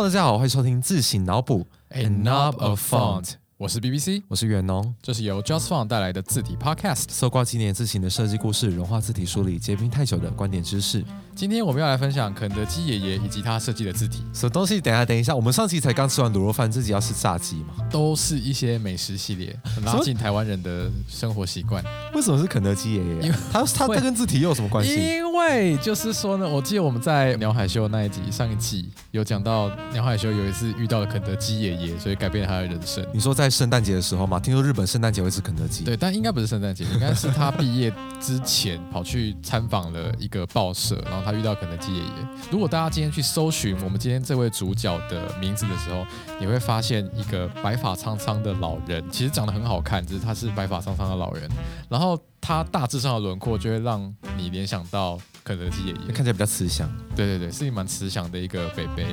Hello，大家好，欢迎收听自行脑补 A knob of font，我是 BBC，我是远农。这是由 Just Font 带来的字体 Podcast。搜刮纪念字形的设计故事，融化字体梳理结冰太久的观点知识。今天我们要来分享肯德基爷爷以及他设计的字体，什么东西？等一下，等一下，我们上期才刚吃完卤肉饭，自己要吃炸鸡嘛？都是一些美食系列，很拉近台湾人的生活习惯。为什么是肯德基爷爷？因为他他这跟字体又有什么关系？因为就是说呢，我记得我们在鸟海秀那一集上一季有讲到，鸟海秀有一次遇到了肯德基爷爷，所以改变了他的人生。你说在圣诞节的时候嘛？听说日本圣诞节会吃肯德基。对，但应该不是圣诞节，应该是他毕业之前跑去参访了一个报社，然后他遇到肯德基爷爷。如果大家今天去搜寻我们今天这位主角的名字的时候，你会发现一个白发苍苍的老人，其实长得很好看，只是他是白发苍苍的老人，然后他大致上的轮廓就会让你联想到肯德基爷爷，看起来比较慈祥。对对对，是一蛮慈祥的一个北北。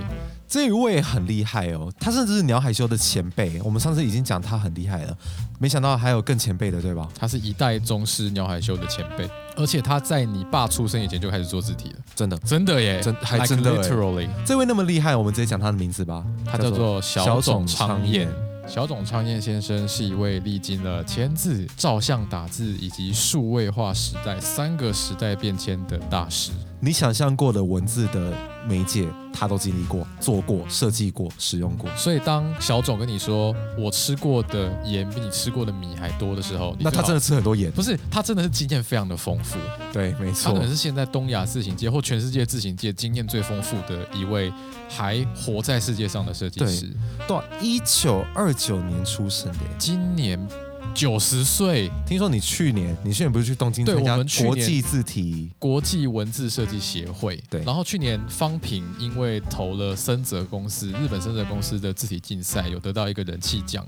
这一位很厉害哦，他甚至是鸟海修的前辈。我们上次已经讲他很厉害了，没想到还有更前辈的，对吧？他是一代宗师鸟海修的前辈，而且他在你爸出生以前就开始做字体了，真的，真的耶，真还真的。Literally，这位那么厉害，我们直接讲他的名字吧。他叫做小冢昌彦。小冢昌彦先生是一位历经了签字、照相、打字以及数位化时代三个时代变迁的大师。你想象过的文字的媒介，他都经历过、做过、设计过、使用过。所以，当小总跟你说我吃过的盐比你吃过的米还多的时候，那他真的吃很多盐？不是，他真的是经验非常的丰富。对，没错，他可能是现在东亚自行界或全世界自行界经验最丰富的一位还活在世界上的设计师。对，一九二九年出生的，今年。九十岁，听说你去年，你去年不是去东京参加国际字体国际文字设计协会？对，然后去年方平因为投了森泽公司日本森泽公司的字体竞赛，有得到一个人气奖，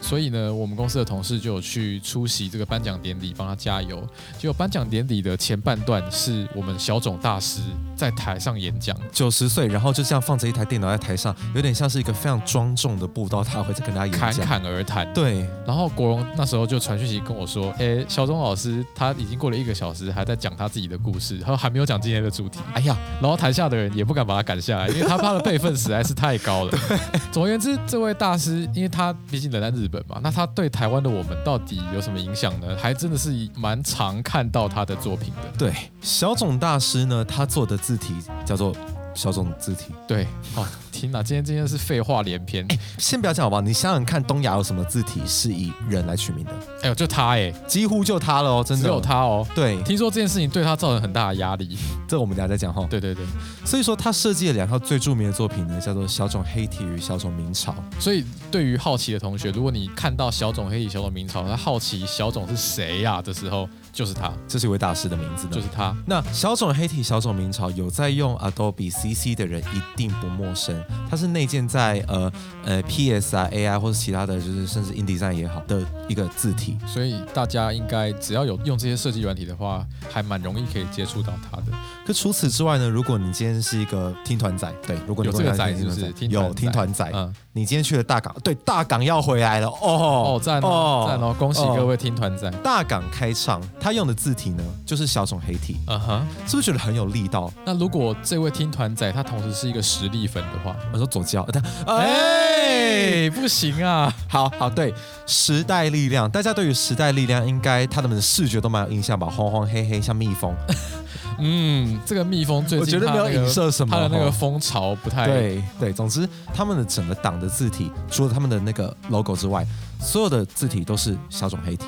所以呢，我们公司的同事就有去出席这个颁奖典礼，帮他加油。结果颁奖典礼的前半段是我们小种大师在台上演讲，九十岁，然后就这样放着一台电脑在台上，有点像是一个非常庄重的布道大会在跟大家演侃侃而谈。对，然后国荣那。时候就传讯息跟我说，哎，小钟老师他已经过了一个小时，还在讲他自己的故事，他说还没有讲今天的主题。哎呀，然后台下的人也不敢把他赶下来，因为他他的辈分实在是太高了。总而言之，这位大师，因为他毕竟人在日本嘛，那他对台湾的我们到底有什么影响呢？还真的是蛮常看到他的作品的。对，小种大师呢，他做的字体叫做。小种字体，对，好，天哪，今天今天是废话连篇。哎，先不要讲好不好？你想想看，东亚有什么字体是以人来取名的？哎呦，就他哎，几乎就他了哦，真的只有他哦。对，听说这件事情对他造成很大的压力，这我们等下再讲哈。对对对，所以说他设计了两套最著名的作品呢，叫做《小种黑体》与《小种明朝》。所以对于好奇的同学，如果你看到《小种黑体》《小种明朝》，他好奇小种是谁呀的时候。就是他，这是一位大师的名字，就是他。那小种黑体、小种明朝有在用 Adobe CC 的人一定不陌生，它是内建在呃呃 PS 啊 AI 或者其他的就是甚至 InDesign 也好的一个字体，所以大家应该只要有用这些设计软体的话，还蛮容易可以接触到它的。可除此之外呢，如果你今天是一个听团仔，对，如果有这个仔是不是？有听团仔，嗯，你今天去了大港，对，大港要回来了哦哦，赞哦赞哦，恭喜各位听团仔，大港开唱。他用的字体呢，就是小种黑体，嗯哼，是不是觉得很有力道？那如果这位听团仔他同时是一个实力粉的话，我说左教，他 哎，不行啊！好好对，时代力量，大家对于时代力量应该他们的视觉都蛮有印象吧？黄黄黑黑像蜜蜂，嗯，这个蜜蜂最近我觉得没有影射什么，它的那个蜂巢不太对对。总之，他们的整个党的字体，除了他们的那个 logo 之外，所有的字体都是小种黑体。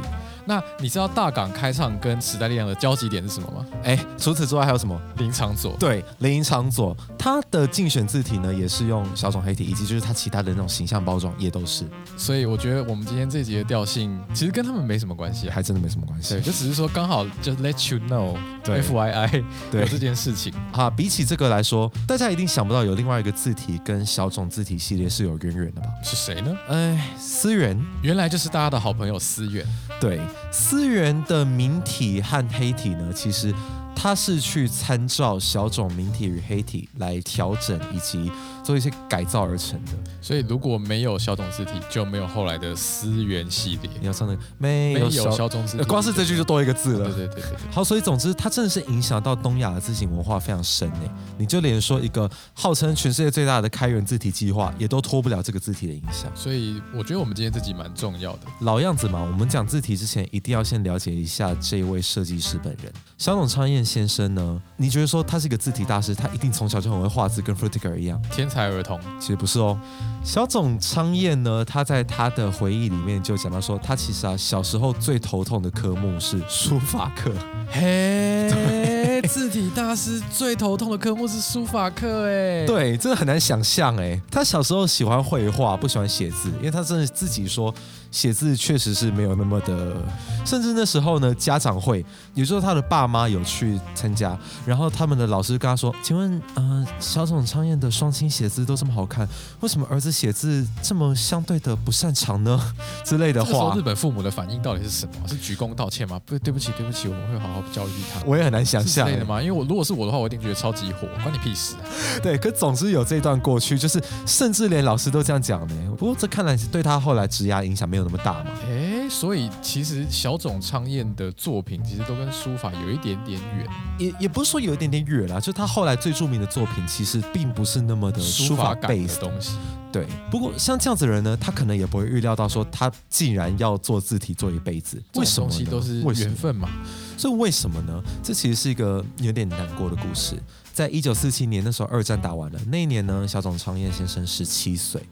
那你知道大港开唱跟时代力量的交集点是什么吗？哎，除此之外还有什么？林场佐。对，林场佐，他的竞选字体呢也是用小种黑体，以及就是他其他的那种形象包装也都是。所以我觉得我们今天这集的调性其实跟他们没什么关系，还真的没什么关系。对，就只是说刚好就 let you know，F Y I，对这件事情。啊，比起这个来说，大家一定想不到有另外一个字体跟小种字体系列是有渊源的吧？是谁呢？哎，思源，原来就是大家的好朋友思源。对，思源的明体和黑体呢，其实它是去参照小种明体与黑体来调整以及做一些改造而成的。所以如果没有小种字体，就没有后来的思源系列。你要唱那个没有小，小种字体，光是这句就多一个字了。对对对。好，所以总之，它真的是影响到东亚的字形文化非常深诶。你就连说一个号称全世界最大的开源字体计划，也都脱不了这个字体的影响。所以我觉得我们今天这集蛮重要的。老样子嘛，我们讲字体之前，一定要先了解一下这一位设计师本人。小董昌彦先生呢，你觉得说他是一个字体大师，他一定从小就很会画字，跟 Frutiger 一样天才儿童？其实不是哦。小总昌彦呢，他在他的回忆里面就讲到说，他其实啊小时候最头痛的科目是书法课。嘿，字体大师最头痛的科目是书法课，哎，对，真的很难想象，哎，他小时候喜欢绘画，不喜欢写字，因为他真的自己说。写字确实是没有那么的，甚至那时候呢，家长会有时候他的爸妈有去参加，然后他们的老师跟他说：“请问，呃，小总昌彦的双亲写字都这么好看，为什么儿子写字这么相对的不擅长呢？” 之类的话。日本父母的反应到底是什么？是鞠躬道歉吗？不，对不起，对不起，我们会好好教育他。我也很难想象。之类的吗？因为我如果是我的话，我一定觉得超级火，关你屁事。对，可总之有这段过去，就是甚至连老师都这样讲呢。不过这看来是对他后来职涯影响没有。那么大嘛？哎，所以其实小总昌彦的作品其实都跟书法有一点点远，也也不是说有一点点远啦，就他后来最著名的作品其实并不是那么的书法感的东西。对，不过像这样子的人呢，他可能也不会预料到说他竟然要做字体做一辈子。为什么？东西都是缘分嘛。所以为什么呢？这其实是一个有点难过的故事。在一九四七年那时候，二战打完了，那一年呢，小总昌彦先生十七岁。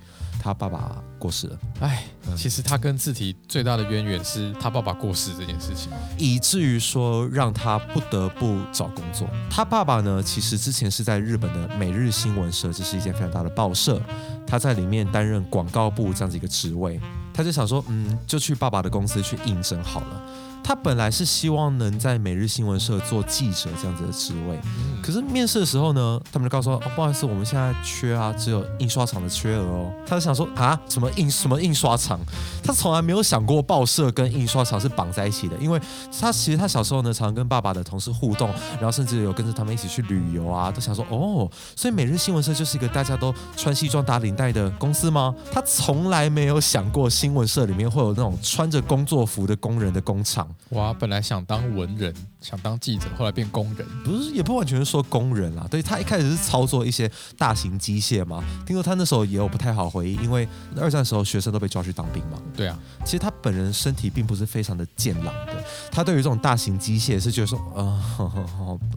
他爸爸过世了，哎，其实他跟字体最大的渊源是他爸爸过世这件事情，以至于说让他不得不找工作。他爸爸呢，其实之前是在日本的每日新闻社，这是一间非常大的报社，他在里面担任广告部这样子一个职位，他就想说，嗯，就去爸爸的公司去应征好了。他本来是希望能在每日新闻社做记者这样子的职位，可是面试的时候呢，他们就告诉他，哦，不好意思，我们现在缺啊，只有印刷厂的缺额哦。他就想说啊，什么印什么印刷厂？他从来没有想过报社跟印刷厂是绑在一起的，因为他其实他小时候呢，常跟爸爸的同事互动，然后甚至有跟着他们一起去旅游啊，都想说哦，所以每日新闻社就是一个大家都穿西装打领带的公司吗？他从来没有想过新闻社里面会有那种穿着工作服的工人的工厂。哇，本来想当文人，想当记者，后来变工人，不是也不完全是说工人啦。对他一开始是操作一些大型机械嘛。听说他那时候也有不太好回忆，因为二战时候学生都被抓去当兵嘛。对啊，其实他本人身体并不是非常的健朗的。他对于这种大型机械是觉得说，呃，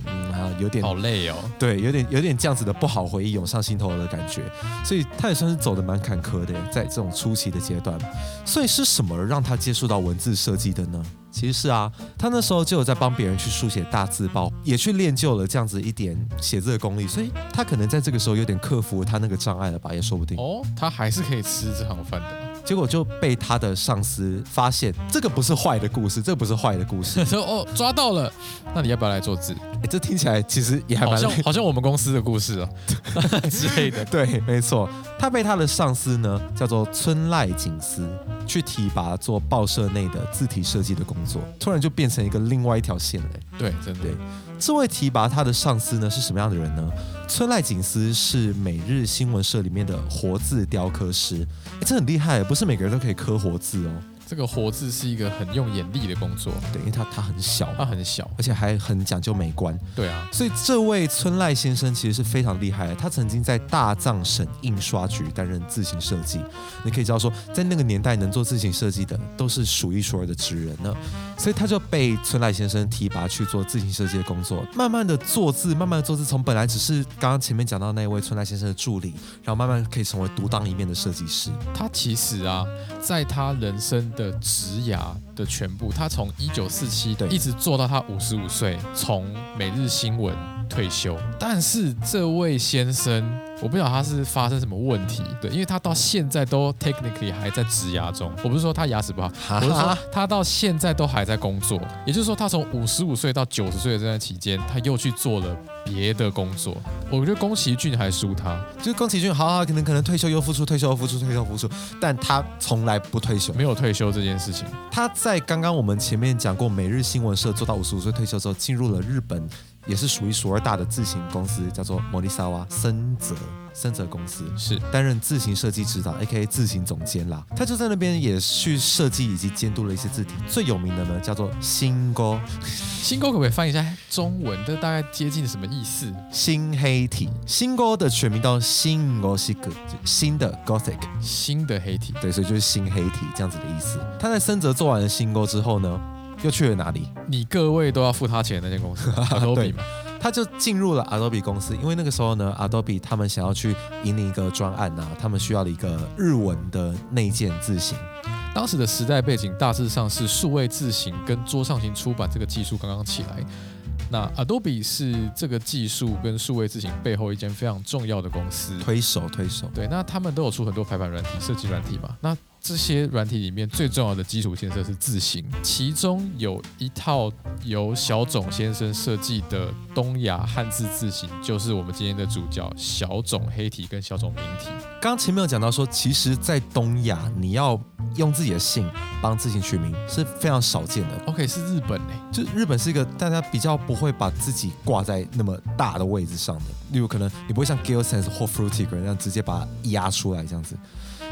嗯，有点好累哦。对，有点有点这样子的不好回忆涌上心头的感觉。所以他也算是走的蛮坎坷的，在这种初期的阶段。所以是什么让他接触到文字设计的呢？其实是啊，他那时候就有在帮别人去书写大字报，也去练就了这样子一点写字的功力，所以他可能在这个时候有点克服他那个障碍了吧，也说不定。哦，他还是可以吃这行饭的。结果就被他的上司发现，这个不是坏的故事，这不是坏的故事。说哦，抓到了，那你要不要来做字？哎，这听起来其实也还蛮像，好像我们公司的故事哦 之类的。对，没错，他被他的上司呢叫做村濑景司去提拔做报社内的字体设计的工作，突然就变成一个另外一条线了。对，真的。这位提拔他的上司呢是什么样的人呢？村濑景司是每日新闻社里面的活字雕刻师，这很厉害，不是每个人都可以刻活字哦。这个活字是一个很用眼力的工作，对，因为它它很小，它很小，而且还很讲究美观，对啊，所以这位村濑先生其实是非常厉害的。他曾经在大藏省印刷局担任字形设计，你可以知道说，在那个年代能做字形设计的都是数一数二的职人呢。所以他就被村濑先生提拔去做字形设计的工作，慢慢的做字，慢慢的做字，从本来只是刚刚前面讲到那位村濑先生的助理，然后慢慢可以成为独当一面的设计师。他其实啊，在他人生的职涯的全部，他从一九四七一直做到他五十五岁，从每日新闻退休。但是这位先生，我不晓得他是发生什么问题，对，因为他到现在都 technically 还在植牙中。我不是说他牙齿不好，我是说他到现在都还在工作。也就是说，他从五十五岁到九十岁的这段期间，他又去做了别的工作。我觉得宫崎骏还输他，就是宫崎骏，好好可能可能退休又复出，退休又复出，退休又复出，但他从来不退休，没有退休这件事情。他在刚刚我们前面讲过，每日新闻社做到五十五岁退休之后，进入了日本也是数一数二大的字型公司，叫做摩利萨瓦森泽森泽公司，是担任字型设计指导，A.K.A 字型总监啦。他就在那边也去设计以及监督了一些字体，最有名的呢叫做新勾新勾可不可以翻译一下中文？这大概接近什么意思？新黑体。新勾的全名叫新 Gothic，新的 Gothic。新的黑体。对，所以就是新黑体这样子的意思。他在森泽做完了新勾之后呢，又去了哪里？你各位都要付他钱的那间公司，Adobe 嘛。他就进入了 Adobe 公司，因为那个时候呢，Adobe 他们想要去引领一个专案啊，他们需要了一个日文的内建字型。当时的时代背景大致上是数位字型跟桌上型出版这个技术刚刚起来。那 Adobe 是这个技术跟数位字型背后一间非常重要的公司，推手推手。对，那他们都有出很多排版软体、设计软体嘛。那这些软体里面最重要的基础建设是字形，其中有一套由小种先生设计的东亚汉字字形，就是我们今天的主角小种黑体跟小种明体。刚刚前面有讲到说，其实，在东亚你要用自己的姓帮字形取名是非常少见的。OK，是日本嘞，就日本是一个大家比较不会把自己挂在那么大的位置上的，例如可能你不会像 Gilsense 或 Fruitig 那样直接把它压出来这样子。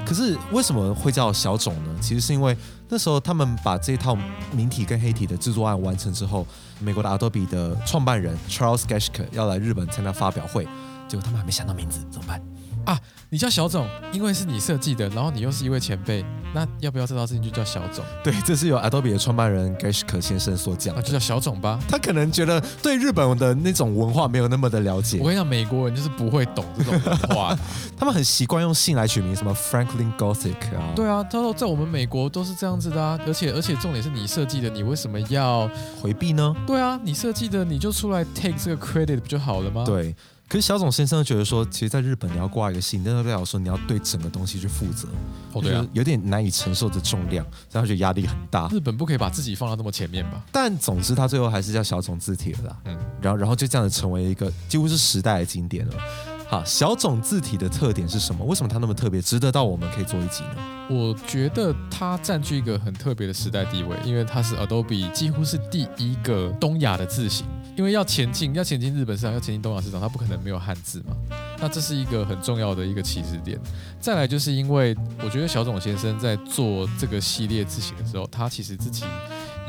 可是为什么会叫小种呢？其实是因为那时候他们把这套明体跟黑体的制作案完成之后，美国的 Adobe 的创办人 Charles Geshke 要来日本参加发表会，结果他们还没想到名字，怎么办？啊，你叫小总，因为是你设计的，然后你又是一位前辈，那要不要这道事情就叫小总？对，这是由 Adobe 的创办人 Geschke 先生所讲，那就叫小总吧。他可能觉得对日本的那种文化没有那么的了解。我跟你讲，美国人就是不会懂这种文化，他们很习惯用姓来取名，什么 Franklin Gothic 啊。对啊，他说在我们美国都是这样子的啊，而且而且重点是你设计的，你为什么要回避呢？对啊，你设计的你就出来 take 这个 credit 不就好了吗？对。可是小总先生觉得说，其实，在日本你要挂一个姓，那代表说你要对整个东西去负责，哦对啊，有点难以承受的重量，让他觉得压力很大。日本不可以把自己放到那么前面吧？但总之，他最后还是叫小总字体了啦，嗯，然后然后就这样子成为一个几乎是时代的经典了。好，小种字体的特点是什么？为什么它那么特别，值得到我们可以做一集呢？我觉得它占据一个很特别的时代地位，因为它是 Adobe 几乎是第一个东亚的字型。因为要前进，要前进日本市场，要前进东亚市场，它不可能没有汉字嘛。那这是一个很重要的一个起始点。再来就是因为我觉得小种先生在做这个系列字型的时候，他其实自己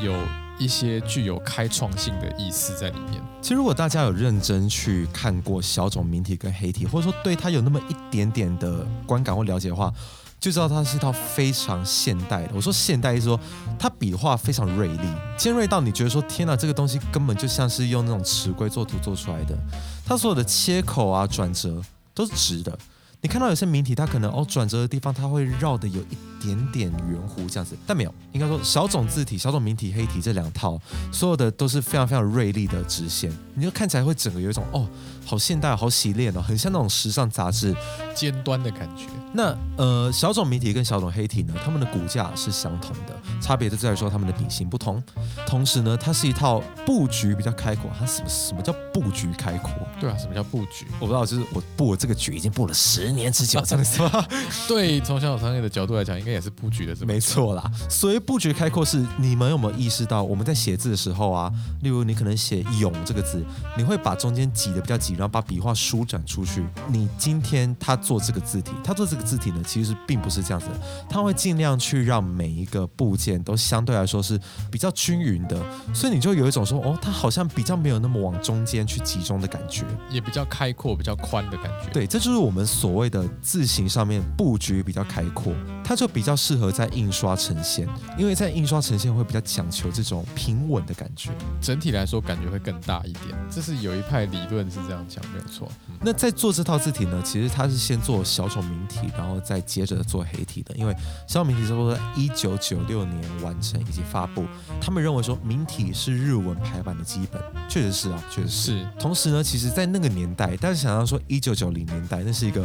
有一些具有开创性的意思在里面。其实如果大家有认真去看过小种明体跟黑体，或者说对它有那么一点点的观感或了解的话。就知道它是一套非常现代的。我说现代，意思说它笔画非常锐利，尖锐到你觉得说天哪，这个东西根本就像是用那种尺规作图做出来的。它所有的切口啊、转折都是直的。你看到有些名体，它可能哦转折的地方，它会绕的有一点点圆弧这样子，但没有，应该说小种字体、小种明体、黑体这两套，所有的都是非常非常锐利的直线，你就看起来会整个有一种哦。好现代，好洗练哦，很像那种时尚杂志尖端的感觉。那呃，小种明体跟小种黑体呢，它们的骨架是相同的，差别就在于说它们的笔型不同。同时呢，它是一套布局比较开阔。它什么什么叫布局开阔？对啊，什么叫布局？我不知道，就是我布这个局已经布了十年之久，这样子吗？对，从小商业的角度来讲，应该也是布局的，是没错啦。所以布局开阔是你们有没有意识到，我们在写字的时候啊，例如你可能写“勇”这个字，你会把中间挤的比较挤。然后把笔画舒展出去。你今天他做这个字体，他做这个字体呢，其实并不是这样子。他会尽量去让每一个部件都相对来说是比较均匀的，所以你就有一种说，哦，它好像比较没有那么往中间去集中的感觉，也比较开阔、比较宽的感觉。对，这就是我们所谓的字形上面布局比较开阔，它就比较适合在印刷呈现，因为在印刷呈现会比较讲求这种平稳的感觉。整体来说，感觉会更大一点。这是有一派理论是这样。讲没有错。那在做这套字体呢，其实它是先做小丑明体，然后再接着做黑体的。因为小丑明体差不多在一九九六年完成以及发布。他们认为说明体是日文排版的基本，确实是啊，确实是。同时呢，其实在那个年代，但是想要说一九九零年代，那是一个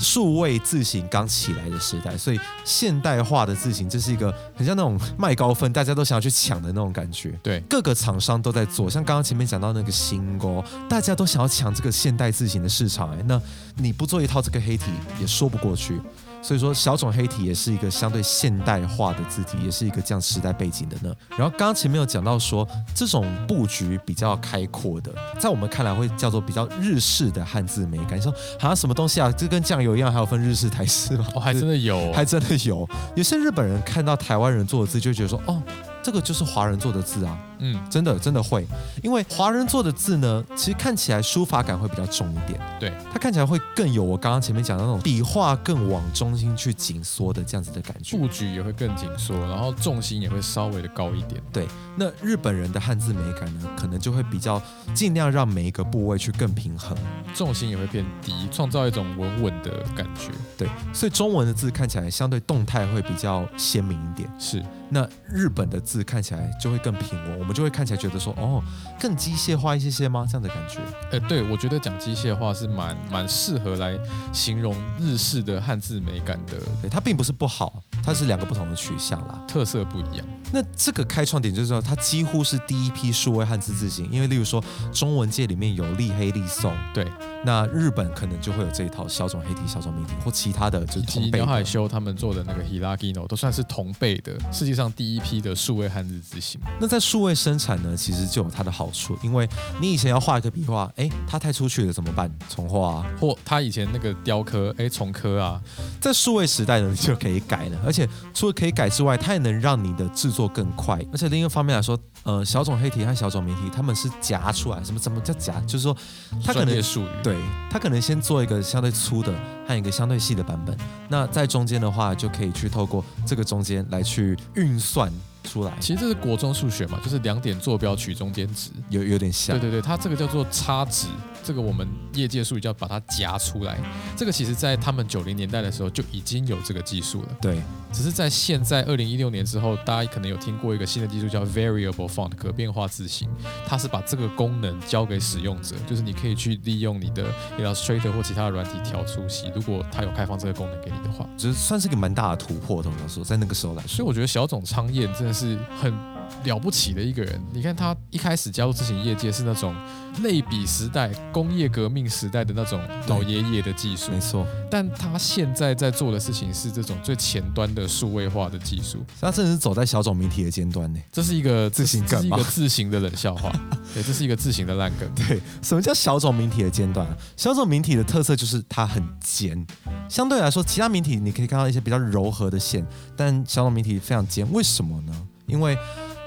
数位字型刚起来的时代，所以现代化的字型，这是一个很像那种卖高分，大家都想要去抢的那种感觉。对，各个厂商都在做，像刚刚前面讲到那个新锅，大家都想要抢这个现代字型的市场。哎，那你不做一套这个黑体也说不过去。所以说小种黑体也是一个相对现代化的字体，也是一个这样时代背景的呢。然后刚刚前面有讲到说，这种布局比较开阔的，在我们看来会叫做比较日式的汉字美感。你说好像什么东西啊？这跟酱油一样，还有分日式、台式吗？哦，还真的有，还真的有。有些日本人看到台湾人做的字，就觉得说，哦。这个就是华人做的字啊，嗯，真的真的会，因为华人做的字呢，其实看起来书法感会比较重一点，对，它看起来会更有我刚刚前面讲的那种笔画更往中心去紧缩的这样子的感觉，布局也会更紧缩，然后重心也会稍微的高一点，对。那日本人的汉字美感呢，可能就会比较尽量让每一个部位去更平衡，重心也会变低，创造一种稳稳的感觉，对。所以中文的字看起来相对动态会比较鲜明一点，是。那日本的字看起来就会更平稳，我们就会看起来觉得说，哦，更机械化一些些吗？这样的感觉？哎，对，我觉得讲机械化是蛮蛮适合来形容日式的汉字美感的。对，它并不是不好，它是两个不同的取向啦，特色不一样。那这个开创点就是说，它几乎是第一批数位汉字字形，因为例如说中文界里面有立黑、立宋，对，那日本可能就会有这一套小种黑体、小种明体或其他的，就是同辈。鸟海修他们做的那个 Hilagino 都算是同辈的，世界上。第一批的数位汉字字形，那在数位生产呢，其实就有它的好处，因为你以前要画一个笔画，哎，它太出去了怎么办？重画，啊，或它以前那个雕刻，哎，重刻啊，在数位时代呢你就可以改了，而且除了可以改之外，它也能让你的制作更快，而且另一个方面来说，呃，小种黑体和小种明体，他们是夹出来，什么怎么叫夹？就是说，它可能术语，对，它可能先做一个相对粗的和一个相对细的版本，那在中间的话，就可以去透过这个中间来去运。算出来，其实这是国中数学嘛，就是两点坐标取中间值，有有点像。对对对，它这个叫做差值。这个我们业界术语叫把它夹出来，这个其实在他们九零年代的时候就已经有这个技术了。对，只是在现在二零一六年之后，大家可能有听过一个新的技术叫 Variable Font 可变化字型，它是把这个功能交给使用者，就是你可以去利用你的 Illustrator 或其他的软体调粗细，如果它有开放这个功能给你的话，就是算是个蛮大的突破。通常说，在那个时候来说，所以我觉得小种昌彦真的是很。了不起的一个人，你看他一开始加入自行业界是那种类比时代、工业革命时代的那种老爷爷的技术，没错。但他现在在做的事情是这种最前端的数位化的技术，他真的是走在小种媒体的尖端呢。这是一个自行梗一个自行的冷笑话，对，这是一个自行的烂梗。对，什么叫小种媒体的尖端？小种媒体的特色就是它很尖，相对来说，其他媒体你可以看到一些比较柔和的线，但小种媒体非常尖，为什么呢？因为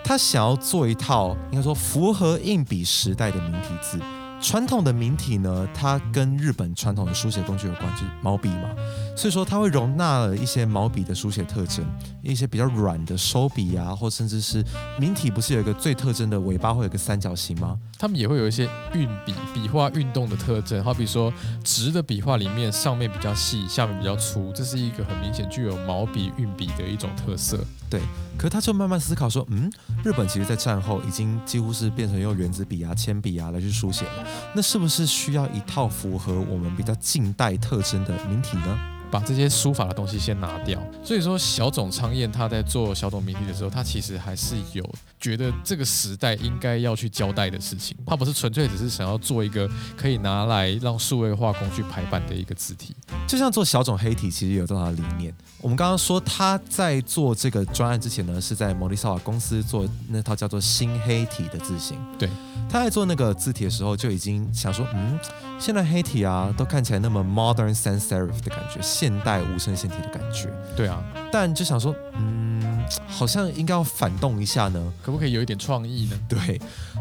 他想要做一套，应该说符合硬笔时代的名体字。传统的名体呢，它跟日本传统的书写工具有关，就是毛笔嘛。所以说，它会容纳了一些毛笔的书写特征，一些比较软的收笔啊，或甚至是明体不是有一个最特征的尾巴会有个三角形吗？他们也会有一些运笔笔画运动的特征，好比说直的笔画里面上面比较细，下面比较粗，这是一个很明显具有毛笔运笔的一种特色。对，可他就慢慢思考说，嗯，日本其实在战后已经几乎是变成用原子笔啊、铅笔啊来去书写了，那是不是需要一套符合我们比较近代特征的明体呢？把这些书法的东西先拿掉，所以说小冢昌彦他在做小冢明体的时候，他其实还是有觉得这个时代应该要去交代的事情，他不是纯粹只是想要做一个可以拿来让数位化工具排版的一个字体。就像做小种黑体，其实有这样的理念。我们刚刚说他在做这个专案之前呢，是在摩利萨瓦公司做那套叫做新黑体的字型。对，他在做那个字体的时候就已经想说，嗯，现在黑体啊都看起来那么 modern sans serif 的感觉。现代无声线体的感觉，对啊，但就想说，嗯，好像应该要反动一下呢，可不可以有一点创意呢？对，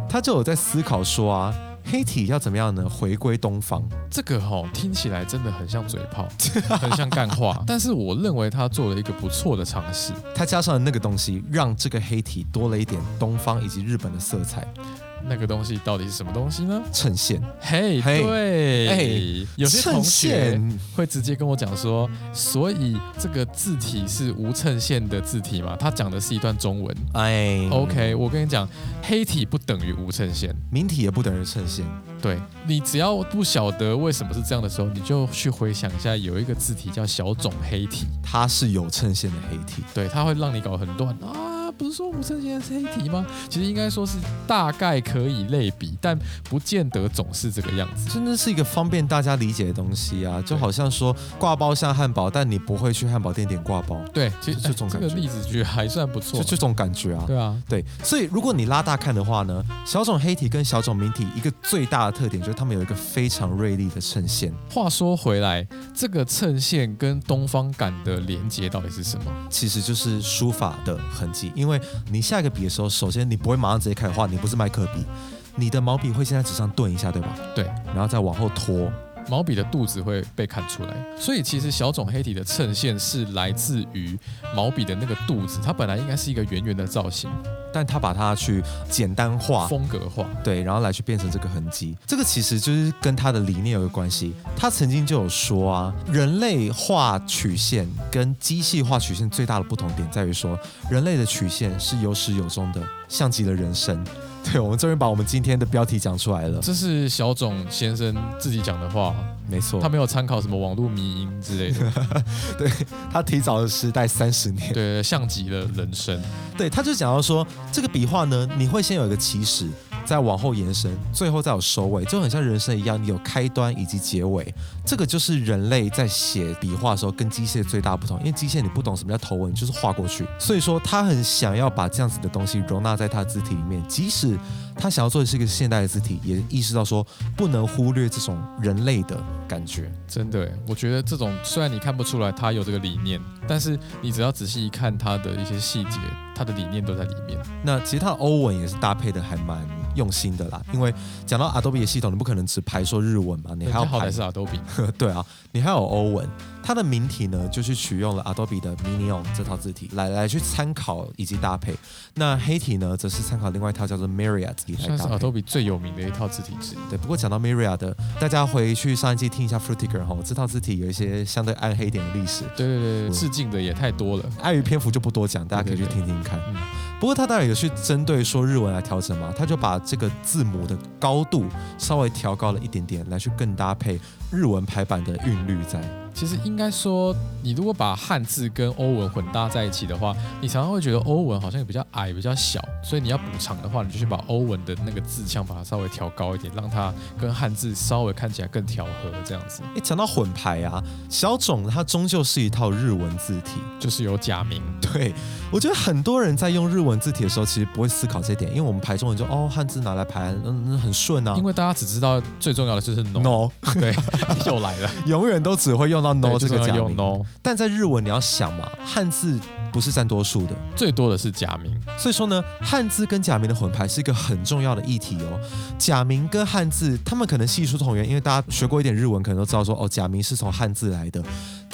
他就有在思考说啊，黑体要怎么样呢？回归东方，这个哈听起来真的很像嘴炮，很像干话，但是我认为他做了一个不错的尝试，他加上了那个东西，让这个黑体多了一点东方以及日本的色彩。那个东西到底是什么东西呢？衬线。嘿，对，哎，有些同学会直接跟我讲说，所以这个字体是无衬线的字体嘛？他讲的是一段中文。哎，OK，我跟你讲，黑体不等于无衬线，明体也不等于衬线。对你只要不晓得为什么是这样的时候，你就去回想一下，有一个字体叫小种黑体，它是有衬线的黑体。对，它会让你搞很乱啊。不是说吴承贤是黑体吗？其实应该说是大概可以类比，但不见得总是这个样子。真的是一个方便大家理解的东西啊，就好像说挂包像汉堡，但你不会去汉堡店点挂包，对，其实这种感觉这个例子觉得还算不错就。这种感觉啊。对啊，对，所以如果你拉大看的话呢，小种黑体跟小种明体一个最大的特点就是它们有一个非常锐利的衬线。话说回来，这个衬线跟东方感的连接到底是什么？其实就是书法的痕迹，因为你下一个笔的时候，首先你不会马上直接开始画，你不是麦克笔，你的毛笔会先在纸上顿一下，对吧？对，然后再往后拖。毛笔的肚子会被看出来，所以其实小种黑体的衬线是来自于毛笔的那个肚子，它本来应该是一个圆圆的造型，但它把它去简单化，风格化。对，然后来去变成这个痕迹。这个其实就是跟他的理念有个关系。他曾经就有说啊，人类画曲线跟机器画曲线最大的不同点在于说，人类的曲线是有始有终的，像极了人生。对，我们终于把我们今天的标题讲出来了。这是小种先生自己讲的话，没错，他没有参考什么网络迷音之类的，对他提早的时代三十年。对，像极了人生。对，他就讲到说，这个笔画呢，你会先有一个起始，再往后延伸，最后再有收尾，就很像人生一样，你有开端以及结尾。这个就是人类在写笔画的时候跟机械最大不同，因为机械你不懂什么叫头文，就是画过去，所以说他很想要把这样子的东西容纳在他的字体里面，即使他想要做的是一个现代的字体，也意识到说不能忽略这种人类的感觉。真的，我觉得这种虽然你看不出来他有这个理念，但是你只要仔细一看他的一些细节，他的理念都在里面。那其实他的欧文也是搭配的还蛮用心的啦，因为讲到 Adobe 的系统，你不可能只排说日文嘛，你还要排是 Adobe，对啊，你还有欧文，它的名体呢就是取用了 Adobe 的 Minion 这套字体来来去参考以及搭配。那黑体呢，则是参考另外一套叫做 Myriad 字体来搭配。Adobe 最有名的一套字体之一。对，不过讲到 Myriad 的，大家回去上一季听一下 Frutiger 哈，这套字体有一些相对暗黑一点的历史，对对对，致敬的也太多了。碍于篇幅就不多讲，大家可以去听听看。嗯不过他当然有去针对说日文来调整嘛，他就把这个字母的高度稍微调高了一点点，来去更搭配日文排版的韵律在。其实应该说，你如果把汉字跟欧文混搭在一起的话，你常常会觉得欧文好像比较矮、比较小，所以你要补偿的话，你就去把欧文的那个字腔把它稍微调高一点，让它跟汉字稍微看起来更调和，这样子诶，讲到混排啊，小种它终究是一套日文字体。就是有假名。对我觉得很多人在用日文字体的时候，其实不会思考这一点，因为我们排中文就哦汉字拿来排，嗯，嗯很顺啊因。为大家只知道最重要的就是 no，, no，对，又来了永远都只会用到 no 对这个假名。no，但在日文你要想嘛，汉字不是占多数的，最多的是假名。所以说呢，汉字跟假名的混排是一个很重要的议题哦。假名跟汉字，他们可能系出同源，因为大家学过一点日文，可能都知道说哦，假名是从汉字来的，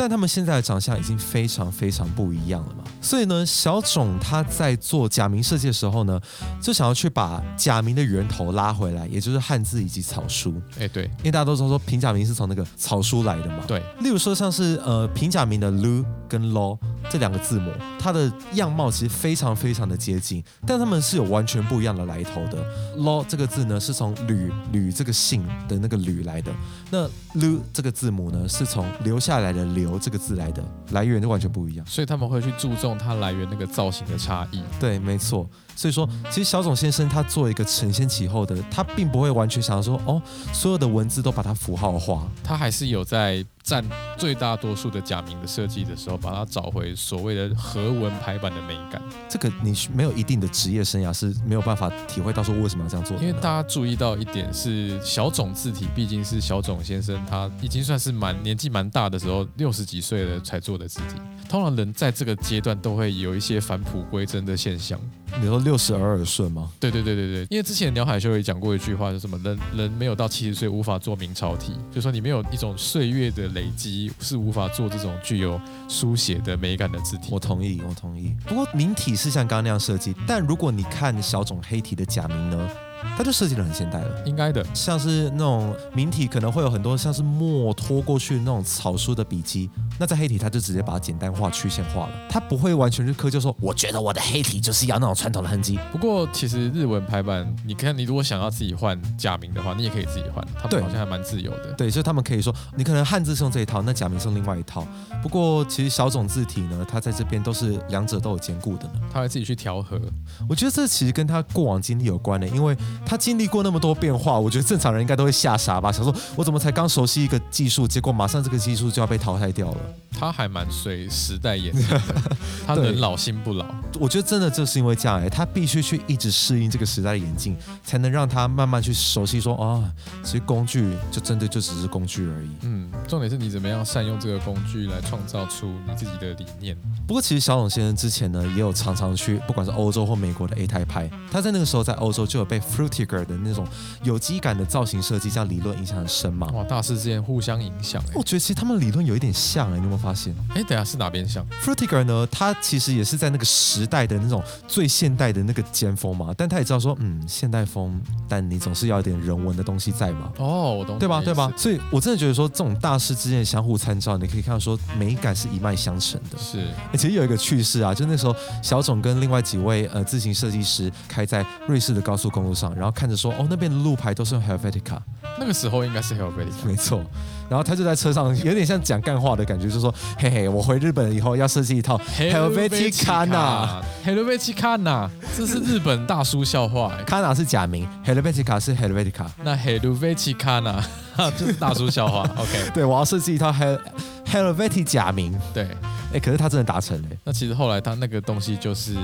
但他们现在的长相已经非常非常不一样了嘛。所以呢，小种他在做假名设计的时候呢，就想要去把假名的源头拉回来，也就是汉字以及草书，哎，对因为大家都知道说平假名是从那个草书来的嘛。对，例如说像是呃平假名的 lu 跟 lo 这两个字母，它的样貌其实非常非常的接近，但它们是有完全不一样的来头的。lo 这个字呢是从吕吕这个姓的那个吕来的，那 lu 这个字母呢是从留下来的留这个字来的，来源就完全不一样。所以他们会去注重它来源那个造型的差异。对，没错。所以说，其实小种先生他做一个承先启后的，他并不会完全想要说哦，所有的文字都把它符号化。他还是有在占最大多数的假名的设计的时候，把它找回所谓的和文排版的美感。这个你没有一定的职业生涯是没有办法体会到说为什么要这样做的。因为大家注意到一点是，小种字体毕竟是小种先生，他已经算是蛮年纪蛮大的时候，六十几岁了才做的字体。通常人在这个阶段都会有一些返璞归真的现象。你说六十而耳顺吗？对对对对对，因为之前鸟海修也讲过一句话，就是什么人人没有到七十岁无法做明朝体，就说你没有一种岁月的累积是无法做这种具有书写的美感的字体。我同意，我同意。不过明体是像刚刚那样设计，但如果你看小种黑体的假名呢，它就设计的很现代了。应该的。像是那种明体可能会有很多像是墨拖过去那种草书的笔迹，那在黑体它就直接把它简单化、曲线化了，它不会完全是苛求说，我觉得我的黑体就是要那种传统的痕迹。不过其实日文排版，你看你如果想要自己换假名的话，你也可以自己换，他对们好像还蛮自由的。对，所以他们可以说，你可能汉字是用这一套，那假名是用另外一套。不过其实小种字体呢，它在这边都是两者都有兼顾的呢。他会自己去调和。我觉得这其实跟他过往经历有关的，因为他经历过那么多变化，我觉得正常人应该都会吓傻吧，想说我怎么才刚熟悉一个技术，结果马上这个技术就要被淘汰掉了。他还蛮随时代演进的，他对人老心不老。我觉得真的就是因为这样哎，他必须去一直适应这个时代的演进，才能让他慢慢去熟悉说啊，其实工具就真的就只是工具而已。嗯，重点是你怎么样善用这个工具来创造出你自己的理念。不过其实小董先生之前呢，也有常常去不管是欧洲或美国的 A 台拍，他在那个时候在欧洲就有被 Frutiger 的那种有机感的造型设计这样理论影响很深嘛。哇，大师之间互相影响哎、我觉得其实他们理论有一点像哎，你有没有发现哎、等下是哪边像？？Frutiger 呢，他其实也是在那个时代的那种最现代的那个尖峰嘛，但他也知道说，嗯，现代风，但你总是要有点人文的东西在嘛。哦，我懂对吧？对吧？？所以我真的觉得说，这种大师之间的相互参照，你可以看到说美感是一脉相承的。是欸其实有一个趣事啊，就那时候小总跟另外几位呃自行设计师开在瑞士的高速公路上，然后看着说，哦那边的路牌都是用 Helvetica，那个时候应该是 Helvetica。没错。然后他就在车上有点像讲干话的感觉，就说，嘿嘿，我回日本以后要设计一套 Helvetica 呐 Helvetica 呐，这是日本大叔笑话哎。，Kana 是假名，Helvetica 是 Helvetica。那 Helvetica 呐，就是大叔笑话。OK，对，我要设计一套 Hel Helvetica 假名，对。哎，可是他真的达成了。那其实后来他那个东西就是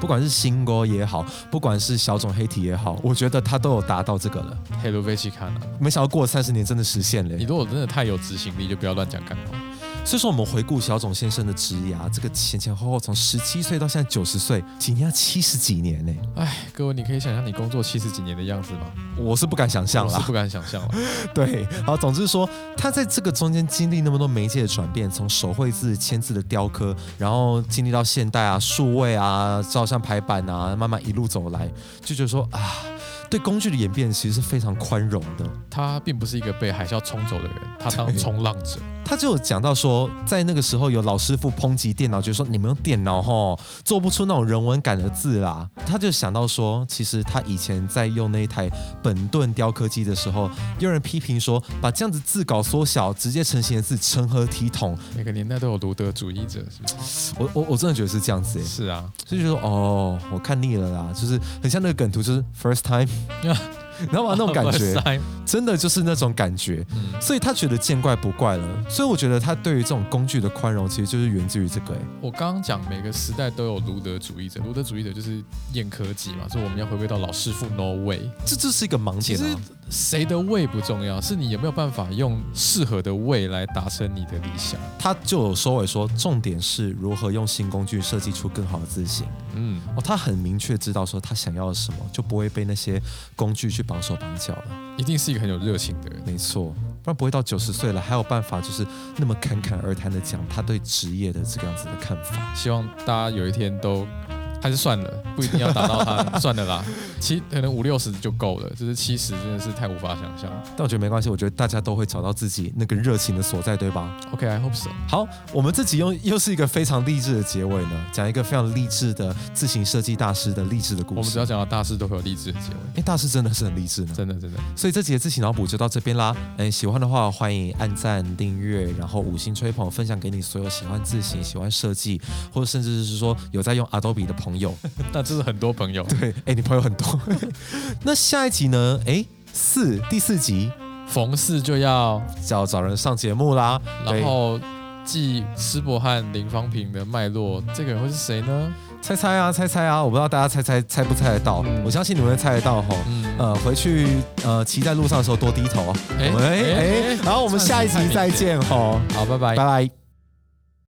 不管是新歌也好，不管是小种黑体也好，我觉得他都有达到这个了。Helvetica。没想到过了三十年，真的实现了你。如果真的太有执行力，就不要乱讲干话。所以说，我们回顾小种先生的职涯，这个前前后后从十七岁到现在九十岁，几年要七十几年呢，哎，各位，你可以想象你工作七十几年的样子吗？我是不敢想象了。我是不敢想象了。对，好，总之说，他在这个中间经历那么多媒介的转变，从手绘字、签字的雕刻，然后经历到现代啊、数位啊、照相排版啊，慢慢一路走来，就觉得说啊，对工具的演变其实是非常宽容的。他并不是一个被海啸冲走的人，他当对冲浪者。他就有讲到说，在那个时候有老师傅抨击电脑，就说你们用电脑吼做不出那种人文感的字啦。他就想到说，其实他以前在用那一台本顿雕刻机的时候，有人批评说，把这样子字稿缩小，直接成型的字成何体统？每个年代都有卢德主义者，是不是？我我我真的觉得是这样子诶，是啊，所以就说哦，我看腻了啦，就是很像那个梗图，就是 first time，你知道吗？那种感觉 真的就是那种感觉。嗯，所以他觉得见怪不怪了，所以我觉得他对于这种工具的宽容，其实就是源自于这个、欸。我刚刚讲每个时代都有卢德主义者，卢德主义者就是验科技嘛，所以我们要回归到老师傅 No way。这这是一个盲点其实。谁的胃不重要，是你有没有办法用适合的胃来达成你的理想。他就有收尾说，重点是如何用新工具设计出更好的字形。嗯，哦，他很明确知道说他想要什么，就不会被那些工具去绑手绑脚了。一定是一个很有热情的人。没错，不然不会到九十岁了还有办法就是那么侃侃而谈的讲他对职业的这个样子的看法。希望大家有一天都还是算了，不一定要达到他，算了啦。七可能五六十就够了，就是七十真的是太无法想象。但我觉得没关系，我觉得大家都会找到自己那个热情的所在，对吧？OK，I、hope so。好，我们这集又又是一个非常励志的结尾呢，讲一个非常励志的自行设计大师的励志的故事我们只要。讲到大师，都会有励志的结尾，哎，大师真的是很励志呢。真的真的。所以这集的自行脑补就到这边啦。嗯，喜欢的话欢迎按赞、订阅，然后五星吹捧，分享给你所有喜欢自行、喜欢设计，或者甚至是说有在用 Adobe 的朋友。那这是很多朋友，对，哎，你朋友很多。那下一集呢？哎，四第四集逢四就要，就要找人上节目啦。然后继施伯和、林芳平的脉络，这个人会是谁呢？猜猜啊，猜猜啊！我不知道大家猜猜猜不猜得到，嗯我相信你们会猜得到吼。嗯，呃，回去呃骑在路上的时候多低头。哎哎哎，然后我们下一集再见吼，好，拜拜拜。拜。